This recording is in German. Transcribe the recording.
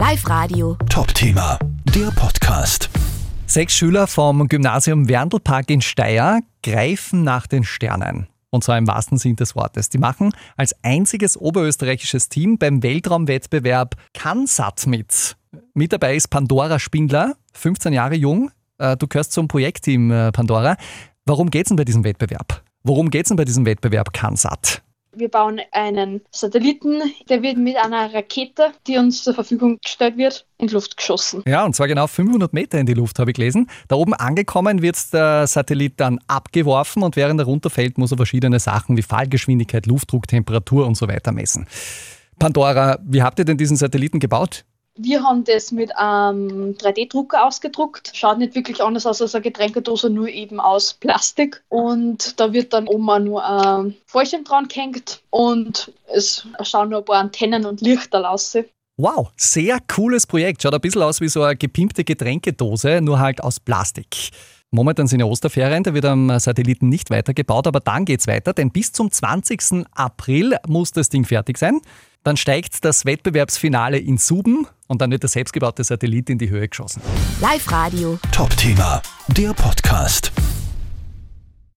Live Radio. Top-Thema, der Podcast. Sechs Schüler vom Gymnasium Werndlpark in Steyr greifen nach den Sternen. Und zwar im wahrsten Sinn des Wortes. Die machen als einziges oberösterreichisches Team beim Weltraumwettbewerb CANSAT mit. Mit dabei ist Pandora Spindler, 15 Jahre jung. Äh, Du gehörst zum Projektteam äh, Pandora. Warum geht es denn bei diesem Wettbewerb? Worum geht es denn bei diesem Wettbewerb CANSAT? Wir bauen einen Satelliten, der wird mit einer Rakete, die uns zur Verfügung gestellt wird, in die Luft geschossen. Ja, und zwar genau 500 Meter in die Luft, habe ich gelesen. Da oben angekommen wird der Satellit dann abgeworfen und während er runterfällt, muss er verschiedene Sachen wie Fallgeschwindigkeit, Luftdruck, Temperatur und so weiter messen. Pandora, wie habt ihr denn diesen Satelliten gebaut? Wir haben das mit einem 3D-Drucker ausgedruckt. Schaut nicht wirklich anders aus als eine Getränkedose, nur eben aus Plastik. Und da wird dann oben auch nur ein Fäulchen dran gehängt und es schauen nur ein paar Antennen und Lichter raus. Wow, sehr cooles Projekt. Schaut ein bisschen aus wie so eine gepimpte Getränkedose, nur halt aus Plastik. Momentan sind ja Osterferien, da wird am Satelliten nicht weitergebaut, aber dann geht's weiter, denn bis zum 20. April muss das Ding fertig sein. Dann steigt das Wettbewerbsfinale in Suben und dann wird der selbstgebaute Satellit in die Höhe geschossen. Live Radio. Top-Thema, der Podcast.